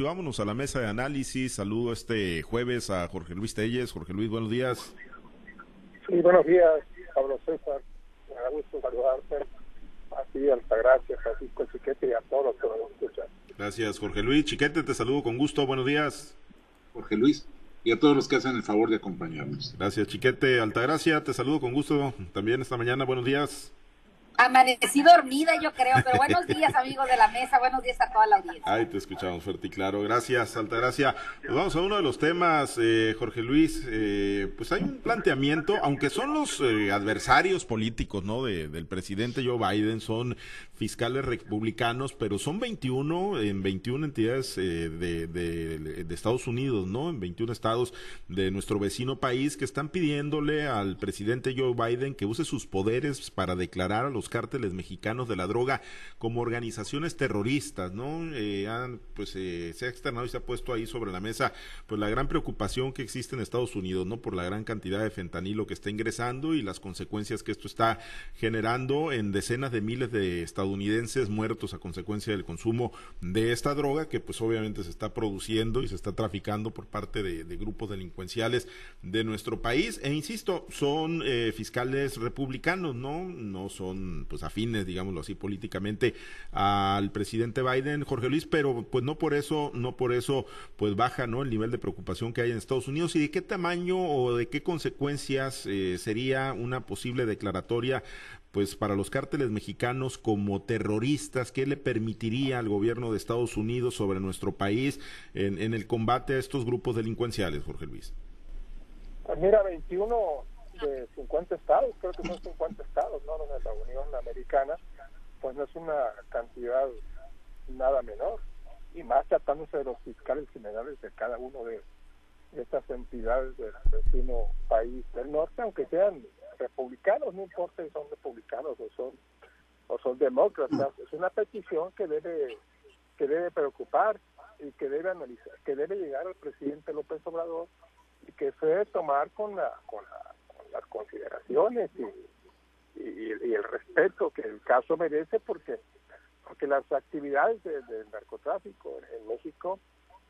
vámonos a la mesa de análisis. Saludo este jueves a Jorge Luis Telles. Jorge Luis, buenos días. Sí, buenos días, Pablo César. Me da gusto saludarte. Así, Altagracia, Francisco Chiquete y a todos los que nos escuchan. Gracias, Jorge Luis. Chiquete, te saludo con gusto. Buenos días. Jorge Luis. Y a todos los que hacen el favor de acompañarnos. Gracias, Chiquete. Altagracia, te saludo con gusto también esta mañana. Buenos días. Amanecí dormida, yo creo, pero buenos días, amigos de la mesa, buenos días a toda la audiencia. Ay, te escuchamos fuerte y claro. Gracias, Altagracia. Pues vamos a uno de los temas, eh, Jorge Luis. Eh, pues hay un planteamiento, aunque son los eh, adversarios políticos, ¿no? De, del presidente Joe Biden, son fiscales republicanos, pero son 21 en 21 entidades de, de, de Estados Unidos, ¿no? En 21 estados de nuestro vecino país que están pidiéndole al presidente Joe Biden que use sus poderes para declarar a los cárteles mexicanos de la droga como organizaciones terroristas, ¿no? Eh, pues eh, se ha externado y se ha puesto ahí sobre la mesa pues la gran preocupación que existe en Estados Unidos, ¿no? Por la gran cantidad de fentanilo que está ingresando y las consecuencias que esto está generando en decenas de miles de estadounidenses muertos a consecuencia del consumo de esta droga que pues obviamente se está produciendo y se está traficando por parte de, grupos delincuenciales de nuestro país e insisto son eh, fiscales republicanos no no son pues afines, digámoslo así, políticamente al presidente Biden, Jorge Luis, pero pues no por eso, no por eso pues baja, ¿no? El nivel de preocupación que hay en Estados Unidos y de qué tamaño o de qué consecuencias eh, sería una posible declaratoria pues para los cárteles mexicanos como terroristas, ¿qué le permitiría al gobierno de Estados Unidos sobre nuestro país en, en el combate a estos grupos delincuenciales, Jorge Luis? Pues mira, 21 de 50 estados, creo que son 50 estados, ¿no? De la Unión Americana, pues no es una cantidad nada menor, y más tratándose de los fiscales generales de cada uno de, estas entidades del vecino país del norte, aunque sean republicanos, no importa si son republicanos o son o son demócratas, es una petición que debe que debe preocupar y que debe analizar, que debe llegar al presidente López Obrador y que se debe tomar con la, con la las consideraciones y, y, el respeto que el caso merece porque porque las actividades del narcotráfico en México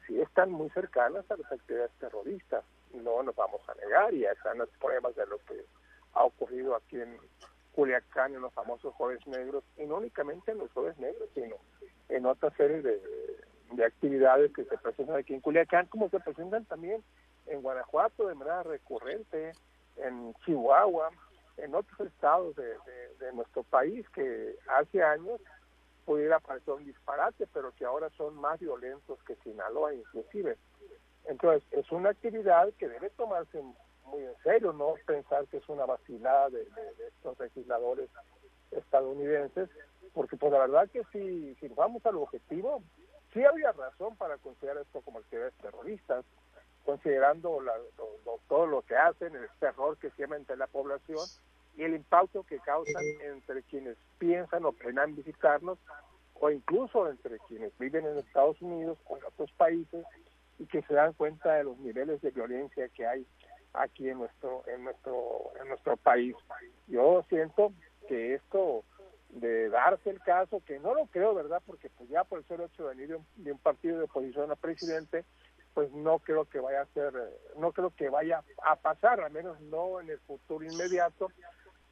sí están muy cercanas a las actividades terroristas. No nos vamos a negar y están las pruebas de lo que ha ocurrido aquí en Culiacán en los famosos jueves negros y no únicamente en los jueves negros sino en otra serie de, de actividades que se presentan aquí en Culiacán como se presentan también en Guanajuato de manera recurrente en Chihuahua, en otros estados de, nuestro país que hace años pudiera parecer un disparate, pero que ahora son más violentos que Sinaloa inclusive. Entonces, es una actividad que debe tomarse muy en serio, no pensar que es una vacilada de, estos legisladores estadounidenses, porque pues la verdad que si, si vamos al objetivo, sí había razón para considerar esto como actividades terroristas, considerando todo lo que hacen, el terror que siembran entre la población y el impacto que causan entre quienes piensan o planean visitarnos o incluso entre quienes viven en Estados Unidos o en otros países y que se dan cuenta de los niveles de violencia que hay aquí en nuestro en nuestro en nuestro país. Yo siento que esto de darse el caso, que no lo creo, ¿verdad? Porque pues ya por el hecho de venir de un, de un partido de oposición al presidente, pues no creo que vaya a ser, no creo que vaya a pasar, al menos no en el futuro inmediato,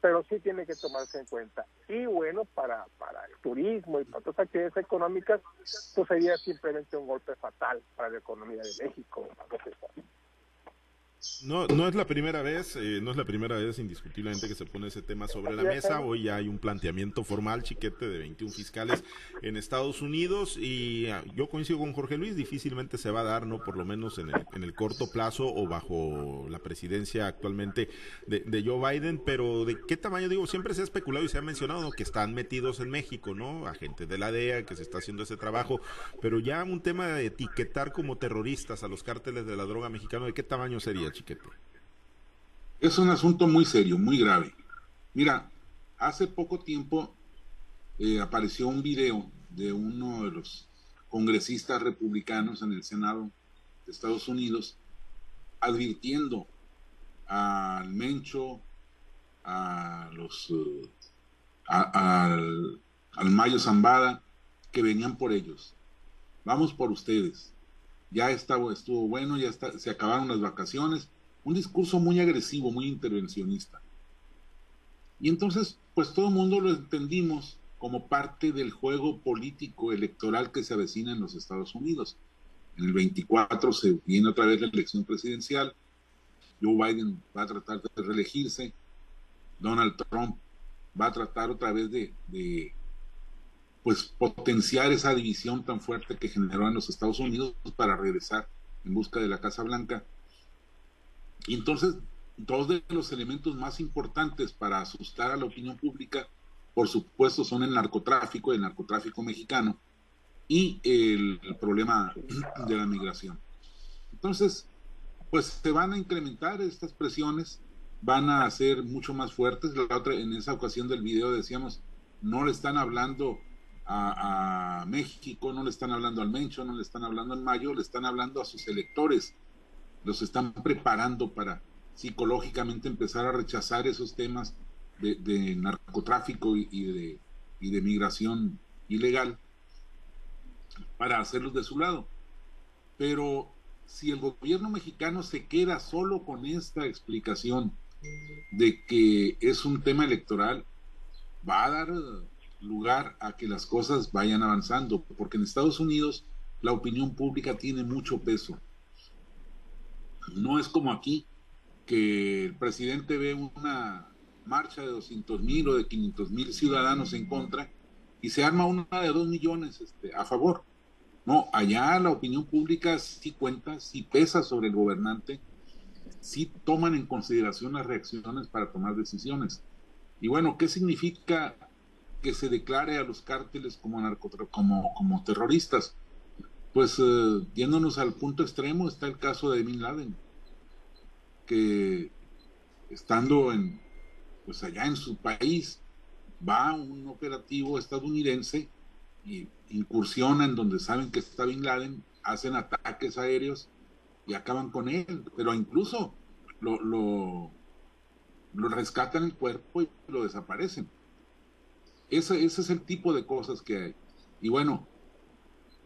pero sí tiene que tomarse en cuenta. Y bueno, para, para el turismo y para otras actividades económicas, pues sería simplemente un golpe fatal para la economía de México. No, no es la primera vez, eh, no es la primera vez indiscutiblemente que se pone ese tema sobre la mesa. Hoy ya hay un planteamiento formal, chiquete, de 21 fiscales en Estados Unidos y ah, yo coincido con Jorge Luis, difícilmente se va a dar, no por lo menos en el, en el corto plazo o bajo la presidencia actualmente de, Joe Biden, pero de qué tamaño, digo, siempre se ha especulado y se ha mencionado que están metidos en México, ¿no? Agentes de la DEA, que se está haciendo ese trabajo, pero ya un tema de etiquetar como terroristas a los cárteles de la droga mexicano, ¿de qué tamaño sería? Es un asunto muy serio, muy grave. Mira, hace poco tiempo eh, apareció un video de uno de los congresistas republicanos en el Senado de Estados Unidos advirtiendo al Mencho, a los eh, al, al Mayo Zambada que venían por ellos. Vamos por ustedes. Ya estaba, estuvo bueno, ya está, se acabaron las vacaciones, un discurso muy agresivo, muy intervencionista. Y entonces, pues todo el mundo lo entendimos como parte del juego político electoral que se avecina en los Estados Unidos. En el 24 se viene otra vez la elección presidencial, Joe Biden va a tratar de reelegirse, Donald Trump va a tratar otra vez de pues potenciar esa división tan fuerte que generó en los Estados Unidos para regresar en busca de la Casa Blanca. Y entonces, dos de los elementos más importantes para asustar a la opinión pública, por supuesto, son el narcotráfico, el narcotráfico mexicano y el, problema de la migración. Entonces, pues se van a incrementar estas presiones, van a ser mucho más fuertes. La otra, en esa ocasión del video decíamos, no le están hablando a, México, no le están hablando al Mencho, no le están hablando al Mayo, le están hablando a sus electores. Los están preparando para psicológicamente empezar a rechazar esos temas de, narcotráfico y, de, y de migración ilegal para hacerlos de su lado. Pero si el gobierno mexicano se queda solo con esta explicación de que es un tema electoral, va a dar lugar a que las cosas vayan avanzando, porque en Estados Unidos la opinión pública tiene mucho peso. No es como aquí, que el presidente ve una marcha de 200 mil o de 500 mil ciudadanos en contra y se arma una de dos millones este, a favor. No, allá la opinión pública sí cuenta, sí pesa sobre el gobernante, sí toman en consideración las reacciones para tomar decisiones. Y bueno, ¿qué significa que se declare a los cárteles como, como, como terroristas. Pues eh, yéndonos al punto extremo está el caso de Bin Laden, que estando en, pues allá en su país, va un operativo estadounidense y incursiona en donde saben que está Bin Laden, hacen ataques aéreos y acaban con él, pero incluso lo, lo rescatan el cuerpo y lo desaparecen. Ese, ese es el tipo de cosas que hay. Y bueno,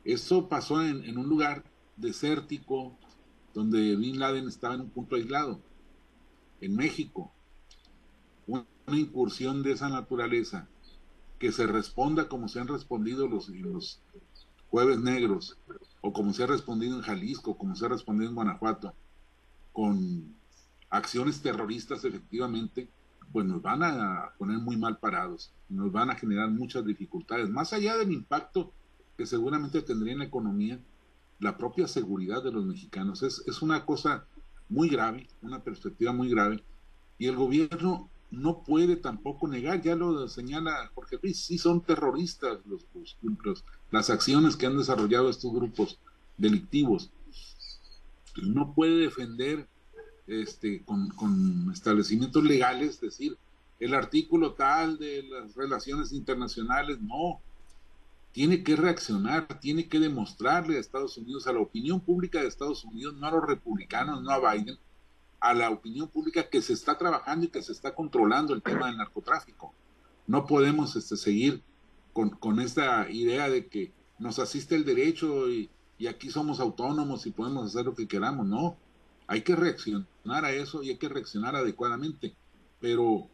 eso pasó en, un lugar desértico donde Bin Laden estaba en un punto aislado, en México. Una, incursión de esa naturaleza, que se responda como se han respondido los, los jueves negros, o como se ha respondido en Jalisco, como se ha respondido en Guanajuato, con acciones terroristas efectivamente, pues nos van a poner muy mal parados, nos van a generar muchas dificultades, más allá del impacto que seguramente tendría en la economía, la propia seguridad de los mexicanos. Es, es una cosa muy grave, una perspectiva muy grave, y el gobierno no puede tampoco negar, ya lo señala Jorge Luis, sí son terroristas los, los, las acciones que han desarrollado estos grupos delictivos. No puede defender este, con, establecimientos legales, decir, el artículo tal de las relaciones internacionales, no, tiene que reaccionar, tiene que demostrarle a Estados Unidos, a la opinión pública de Estados Unidos, no a los republicanos, no a Biden, a la opinión pública que se está trabajando y que se está controlando el tema del narcotráfico. No podemos este, seguir con, esta idea de que nos asiste el derecho y aquí somos autónomos y podemos hacer lo que queramos, no hay que reaccionar a eso y hay que reaccionar adecuadamente. Pero,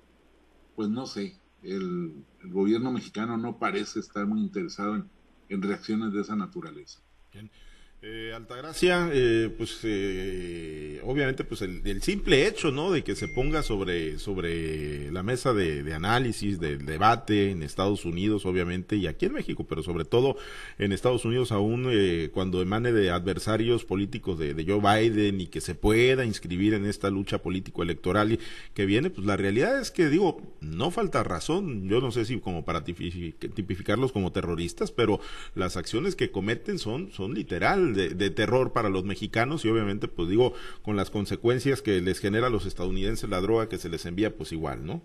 pues no sé, el, gobierno mexicano no parece estar muy interesado en, en reacciones de esa naturaleza. Eh, Altagracia, eh, pues eh, obviamente pues el, simple hecho, ¿no? De que se ponga sobre, sobre la mesa de, análisis, del debate en Estados Unidos, obviamente, y aquí en México, pero sobre todo en Estados Unidos aún eh, cuando emane de adversarios políticos de, de, Joe Biden y que se pueda inscribir en esta lucha político-electoral que viene, pues la realidad es que digo, no falta razón, yo no sé si como para tipificarlos como terroristas, pero las acciones que cometen son, son literal de, terror para los mexicanos y obviamente, pues digo, con las consecuencias que les genera a los estadounidenses la droga que se les envía, pues igual, ¿no?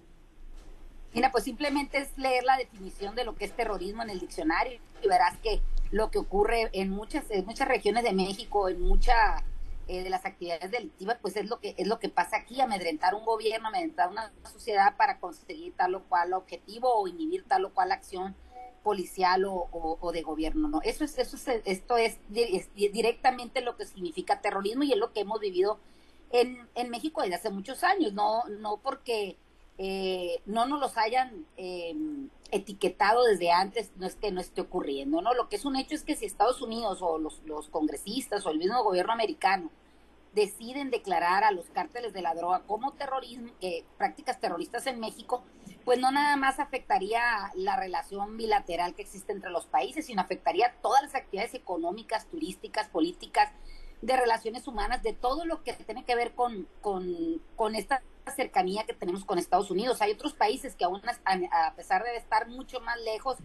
Mira, pues simplemente es leer la definición de lo que es terrorismo en el diccionario y verás que lo que ocurre en muchas, en muchas regiones de México, en mucha eh, de las actividades delictivas, pues es lo que es lo que pasa aquí, amedrentar un gobierno, amedrentar una sociedad para conseguir tal o cual objetivo o inhibir tal o cual acción policial o, de gobierno, ¿no? Eso es, eso es, esto es, directamente lo que significa terrorismo y es lo que hemos vivido en, en México desde hace muchos años, no, no porque eh, no nos los hayan em, etiquetado desde antes, no es que no esté ocurriendo, ¿no? Lo que es un hecho es que si Estados Unidos o los, los congresistas o el mismo gobierno americano deciden declarar a los cárteles de la droga como terrorismo, que prácticas terroristas en México, pues no nada más afectaría la relación bilateral que existe entre los países, sino afectaría todas las actividades económicas, turísticas, políticas, de relaciones humanas, de todo lo que tiene que ver con, con, esta cercanía que tenemos con Estados Unidos. Hay otros países que aún, a pesar de estar mucho más lejos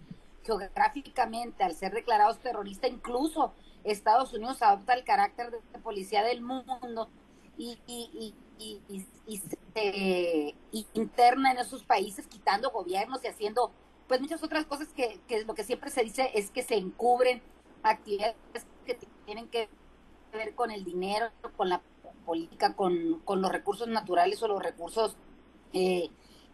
geográficamente, al ser declarados terroristas, incluso Estados Unidos adopta el carácter de policía del mundo y, y, interna en esos países quitando gobiernos y haciendo pues muchas otras cosas que, que lo que siempre se dice es que se encubren actividades que tienen que ver con el dinero, con la política, con, con los recursos naturales o los recursos eh,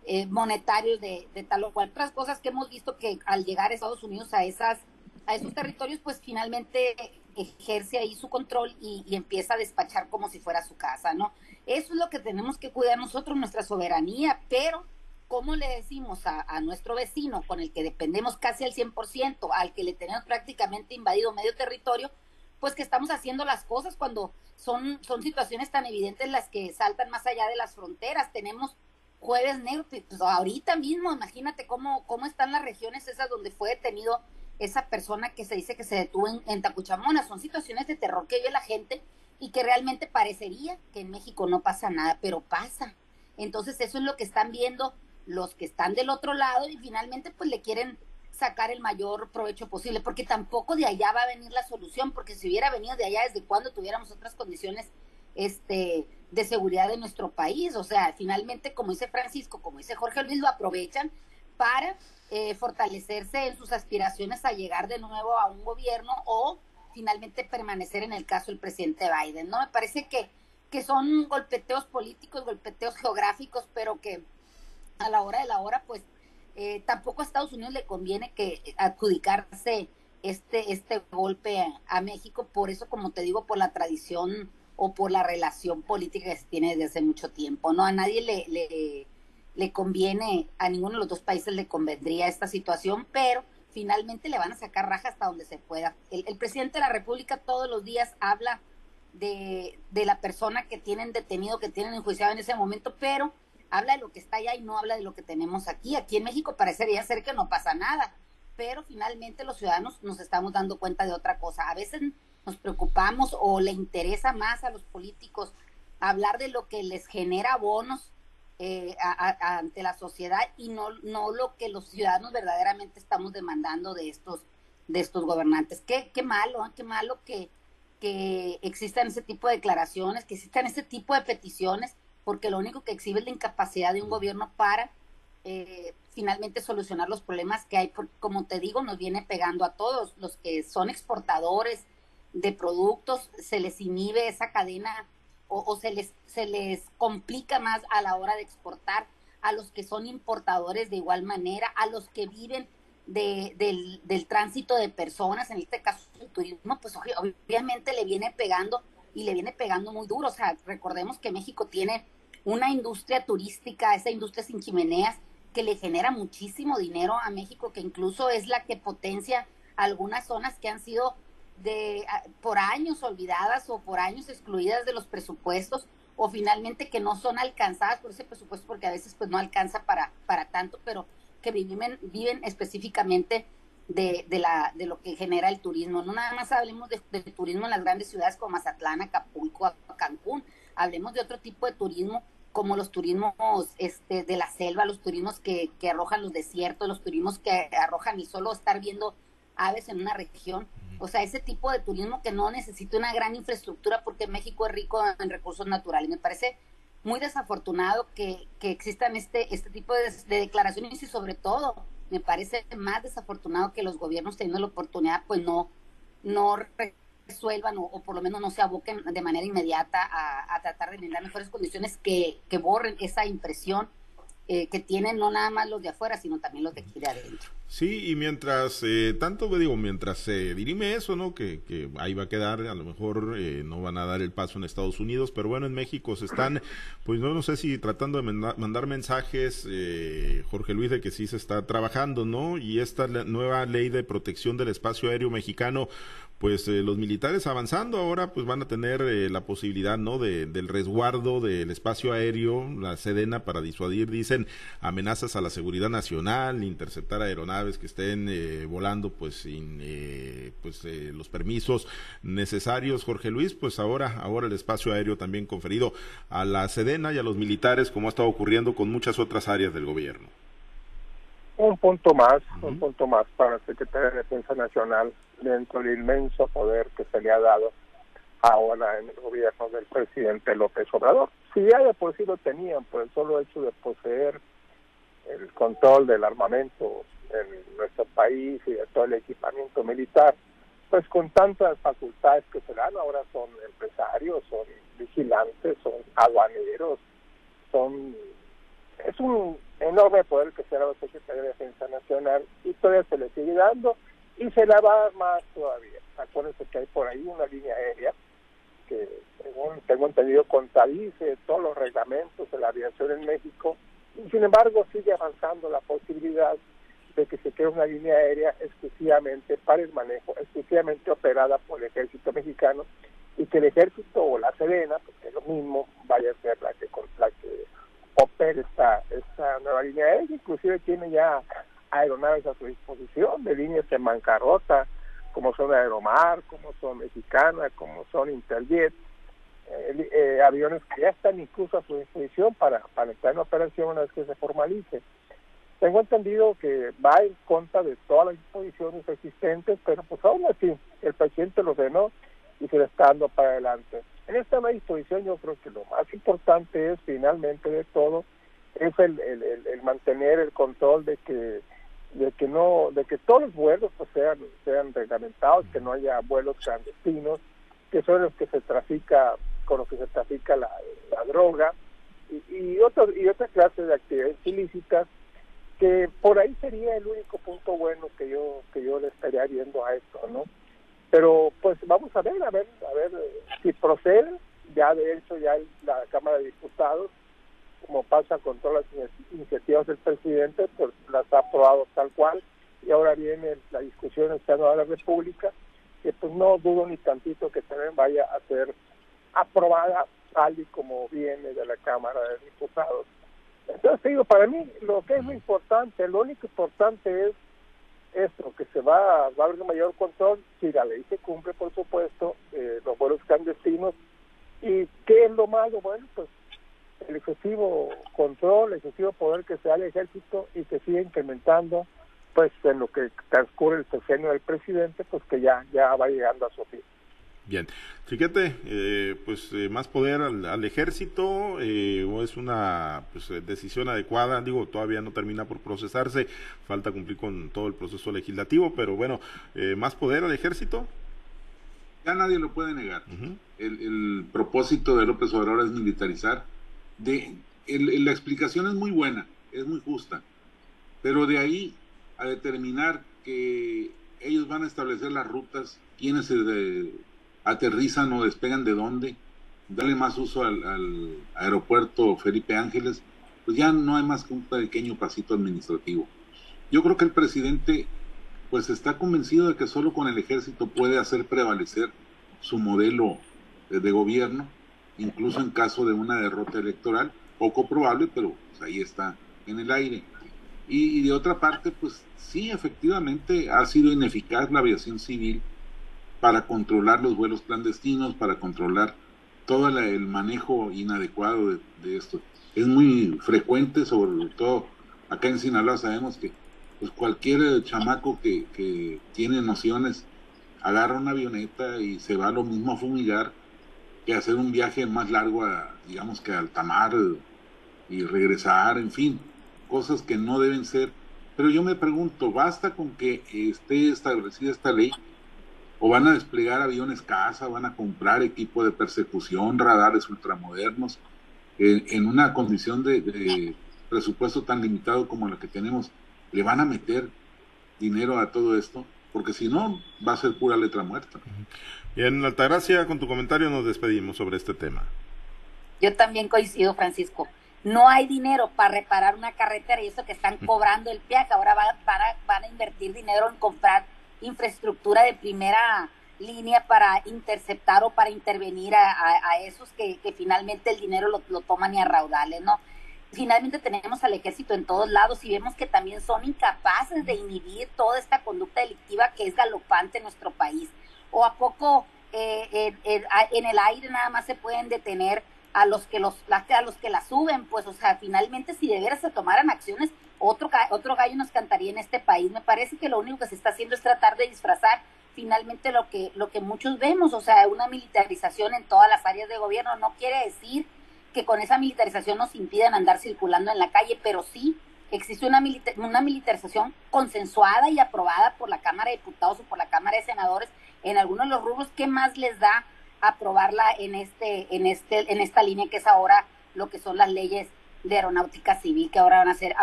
eh, monetarios de, tal o cual. Otras cosas que hemos visto que al llegar a Estados Unidos a esas a esos territorios, pues finalmente ejerce ahí su control y, empieza a despachar como si fuera su casa, ¿no? Eso es lo que tenemos que cuidar nosotros, nuestra soberanía, pero ¿cómo le decimos a, nuestro vecino con el que dependemos casi al 100%, al que le tenemos prácticamente invadido medio territorio, pues que estamos haciendo las cosas cuando son, son situaciones tan evidentes las que saltan más allá de las fronteras. Tenemos jueves negros, pues ahorita mismo, imagínate cómo, cómo están las regiones esas donde fue detenido esa persona que se dice que se detuvo en, en Tacuchamona. Son situaciones de terror que vive la gente y que realmente parecería que en México no pasa nada, pero pasa. Entonces eso es lo que están viendo los que están del otro lado y finalmente pues le quieren sacar el mayor provecho posible, porque tampoco de allá va a venir la solución, porque si hubiera venido de allá desde cuando tuviéramos otras condiciones este, de seguridad de nuestro país, o sea, finalmente, como dice Francisco, como dice Jorge Luis, lo aprovechan para eh, fortalecerse en sus aspiraciones a llegar de nuevo a un gobierno o finalmente permanecer en el caso del presidente Biden, ¿no? Me parece que, que son golpeteos políticos, golpeteos geográficos, pero que a la hora de la hora, pues eh, tampoco a Estados Unidos le conviene que adjudicarse este, este golpe a, México, por eso, como te digo, por la tradición o por la relación política que se tiene desde hace mucho tiempo, ¿no? A nadie le, le, le conviene, a ninguno de los dos países le convendría esta situación, pero finalmente le van a sacar raja hasta donde se pueda. El, el presidente de la República todos los días habla de, de la persona que tienen detenido, que tienen enjuiciado en ese momento, pero habla de lo que está allá y no habla de lo que tenemos aquí. Aquí en México parecería ser que no pasa nada, pero finalmente los ciudadanos nos estamos dando cuenta de otra cosa. A veces nos preocupamos o le interesa más a los políticos hablar de lo que les genera bonos eh, ante la sociedad y no, no lo que los ciudadanos verdaderamente estamos demandando de estos, de estos gobernantes. Qué, qué malo, ¿eh? qué malo que, que existan ese tipo de declaraciones, que existan ese tipo de peticiones porque lo único que exhibe es la incapacidad de un gobierno para eh, finalmente solucionar los problemas que hay, como te digo, nos viene pegando a todos, los que son exportadores de productos, se les inhibe esa cadena o, se, les, se les complica más a la hora de exportar, a los que son importadores de igual manera, a los que viven de, del, del tránsito de personas, en este caso el turismo, pues obviamente le viene pegando y le viene pegando muy duro. O sea, recordemos que México tiene una industria turística, esa industria sin chimeneas, que le genera muchísimo dinero a México, que incluso es la que potencia algunas zonas que han sido de por años olvidadas o por años excluidas de los presupuestos o finalmente que no son alcanzadas por ese presupuesto porque a veces pues no alcanza para para tanto pero que viven viven específicamente de, de la de lo que genera el turismo no nada más hablemos de, de turismo en las grandes ciudades como Mazatlán Acapulco Cancún hablemos de otro tipo de turismo como los turismos este, de la selva, los turismos que, que arrojan los desiertos, los turismos que arrojan y solo estar viendo aves en una región. O sea, ese tipo de turismo que no necesita una gran infraestructura porque México es rico en recursos naturales. Me parece muy desafortunado que, que existan este, este tipo de, declaraciones y sobre todo me parece más desafortunado que los gobiernos teniendo la oportunidad pues no, no resuelvan o, por lo menos no se aboquen de manera inmediata a, tratar de brindar mejores condiciones que, borren esa impresión eh, que tienen no nada más los de afuera, sino también los de aquí de adentro. Sí, y mientras, eh, tanto digo, mientras se dirime eso, ¿no? Que, ahí va a quedar, a lo mejor eh, no van a dar el paso en Estados Unidos, pero bueno, en México se están, pues no, no sé si tratando de mandar mensajes, eh, Jorge Luis, de que sí se está trabajando, ¿no? Y esta nueva ley de protección del espacio aéreo mexicano, pues eh, los militares avanzando ahora pues van a tener eh, la posibilidad no de, del resguardo del espacio aéreo la Sedena para disuadir dicen amenazas a la seguridad nacional interceptar aeronaves que estén eh, volando pues sin pues los permisos necesarios. Jorge Luis pues ahora ahora el espacio aéreo también conferido a la Sedena y a los militares como ha estado ocurriendo con muchas otras áreas del gobierno. Un punto más, un punto más para el secretario de Defensa Nacional dentro del inmenso poder que se le ha dado ahora en el gobierno del presidente López Obrador. Si ya de por sí lo tenían por el solo hecho de poseer el control del armamento en nuestro país y de todo el equipamiento militar, pues con tantas facultades que se dan, ahora son empresarios, son vigilantes, son aduaneros, son es un enorme poder que se da la Secretaría de Defensa Nacional y todavía se le sigue dando y se la va más todavía. Acuérdense que hay por ahí una línea aérea que, según tengo entendido, contradice todos los reglamentos de la aviación en México y sin embargo sigue avanzando la posibilidad de que se cree una línea aérea exclusivamente para el manejo, exclusivamente operada por el ejército mexicano y que el ejército o la Serena, porque es lo mismo, vaya a ser la que, la que opere esta, esta nueva línea aérea, inclusive tiene ya aeronaves a su disposición de líneas en bancarrota, como son Aeromar, como son Mexicana, como son Interjet, eh, eh, aviones que ya están incluso a su disposición para, para entrar en operación una vez que se formalice. Tengo entendido que va en contra de todas las disposiciones existentes, pero pues aún así el presidente lo ordenó y se le está dando para adelante. En esta disposición yo creo que lo más importante es finalmente de todo es el, el, mantener el control de que de que no de que todos los vuelos pues, sean sean reglamentados que no haya vuelos clandestinos que son los que se trafica con los que se trafica la, droga y, y otro, y otra clase de actividades ilícitas que por ahí sería el único punto bueno que yo que yo le estaría viendo a esto no pero pues vamos a ver, a ver, a ver eh, si procede. Ya de hecho ya la Cámara de Diputados, como pasa con todas las iniciativas del presidente, pues las ha aprobado tal cual. Y ahora viene la discusión en Senado de la República, que pues no dudo ni tantito que también vaya a ser aprobada tal y como viene de la Cámara de Diputados. Entonces digo, para mí lo que es muy importante, lo único importante es esto, que se va, a haber mayor control, si la ley se cumple, por supuesto, eh, los vuelos clandestinos. ¿Y qué es lo malo? Bueno, pues el excesivo control, el excesivo poder que se da al ejército y que sigue incrementando, pues en lo que transcurre el sexenio del presidente, pues que ya, ya va llegando a su fin. Bien, fíjate, eh, pues eh, más poder al, ejército eh, o es una pues, decisión adecuada, digo, todavía no termina por procesarse, falta cumplir con todo el proceso legislativo, pero bueno, más poder al ejército. Ya nadie lo puede negar. el, propósito de López Obrador es militarizar. De, la explicación es muy buena, es muy justa, pero de ahí a determinar que ellos van a establecer las rutas, quiénes se aterrizan o despegan de dónde, darle más uso al, aeropuerto Felipe Ángeles, pues ya no hay más que un pequeño pasito administrativo. Yo creo que el presidente pues está convencido de que solo con el ejército puede hacer prevalecer su modelo de, gobierno, incluso en caso de una derrota electoral, poco probable, pero pues, ahí está en el aire. y, de otra parte, pues sí, efectivamente ha sido ineficaz la aviación civil para controlar los vuelos clandestinos, para controlar todo el manejo inadecuado de, esto. Es muy frecuente, sobre todo acá en Sinaloa sabemos que pues cualquier chamaco que, que tiene nociones agarra una avioneta y se va lo mismo a fumigar que hacer un viaje más largo a, digamos que al Tamar y regresar, en fin, cosas que no deben ser. Pero yo me pregunto, ¿basta con que esté establecida esta ley o van a desplegar aviones caza, van a comprar equipo de persecución, radares ultramodernos, en una condición de, presupuesto tan limitado como la que tenemos, le van a meter dinero a todo esto, porque si no, va a ser pura letra muerta. Bien, Altagracia, con tu comentario nos despedimos sobre este tema. Yo también coincido, Francisco. No hay dinero para reparar una carretera y eso que están cobrando el peaje. Ahora van, a, van a invertir dinero en comprar infraestructura de primera línea para interceptar o para intervenir a, esos que, finalmente el dinero lo, lo, toman y a raudales, ¿no? Finalmente tenemos al ejército en todos lados y vemos que también son incapaces de inhibir toda esta conducta delictiva que es galopante en nuestro país. ¿O a poco eh, en el aire nada más se pueden detener a los que los a los que la suben? Pues, o sea, finalmente si de veras se tomaran acciones, otro, otro gallo nos cantaría en este país. Me parece que lo único que se está haciendo es tratar de disfrazar finalmente lo que, lo que muchos vemos, o sea, una militarización en todas las áreas de gobierno. No quiere decir que con esa militarización nos impidan andar circulando en la calle, pero sí existe una, una militarización consensuada y aprobada por la Cámara de Diputados o por la Cámara de Senadores en algunos de los rubros. ¿Qué más les da aprobarla en, este, en, este, en esta línea que es ahora lo que son las leyes de aeronáutica civil, que ahora van a ser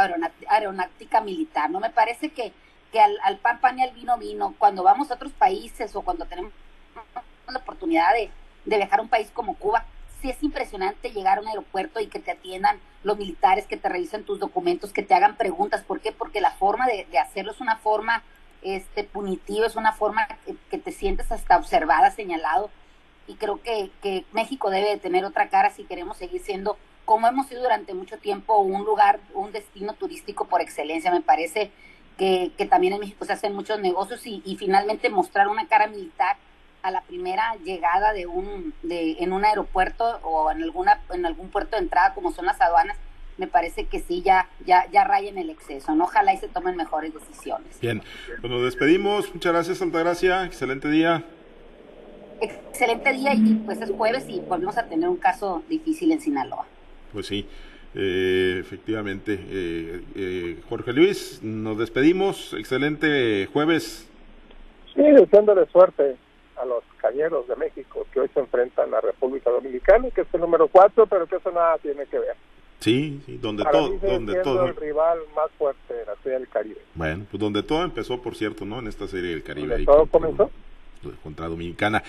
aeronáutica militar? No me parece que que al, al, pan pan y al vino vino. Cuando vamos a otros países o cuando tenemos la oportunidad de, viajar a un país como Cuba, sí es impresionante llegar a un aeropuerto y que te atiendan los militares, que te revisen tus documentos, que te hagan preguntas. ¿Por qué? Porque la forma de, hacerlo es una forma este, punitiva, es una forma que, te sientes hasta observada, señalado. Y creo que, que México debe de tener otra cara si queremos seguir siendo, como hemos sido durante mucho tiempo, un lugar, un destino turístico por excelencia. Me parece que, también en México se hacen muchos negocios y, finalmente mostrar una cara militar a la primera llegada de un de, en un aeropuerto o en alguna en algún puerto de entrada como son las aduanas me parece que sí ya ya ya rayen el exceso no ojalá y se tomen mejores decisiones. Bien. Pues nos despedimos. Muchas gracias Altagracia. Excelente día. Excelente día y pues es jueves y volvemos a tener un caso difícil en Sinaloa. Pues sí. Eh, efectivamente, eh, eh, Jorge Luis, nos despedimos. Excelente jueves. Sí, deseándole suerte a los cañeros de México que hoy se enfrentan a República Dominicana, que es el número cuatro, pero que eso nada tiene que ver. Sí, donde todo, donde todo. el rival más fuerte de la Serie del Caribe. Bueno, pues donde todo empezó, por cierto, ¿no? En esta Serie del Caribe. todo comenzó. Contra Dominicana.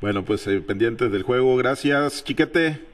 Bueno, pues pendientes del juego. Gracias, Chiquete.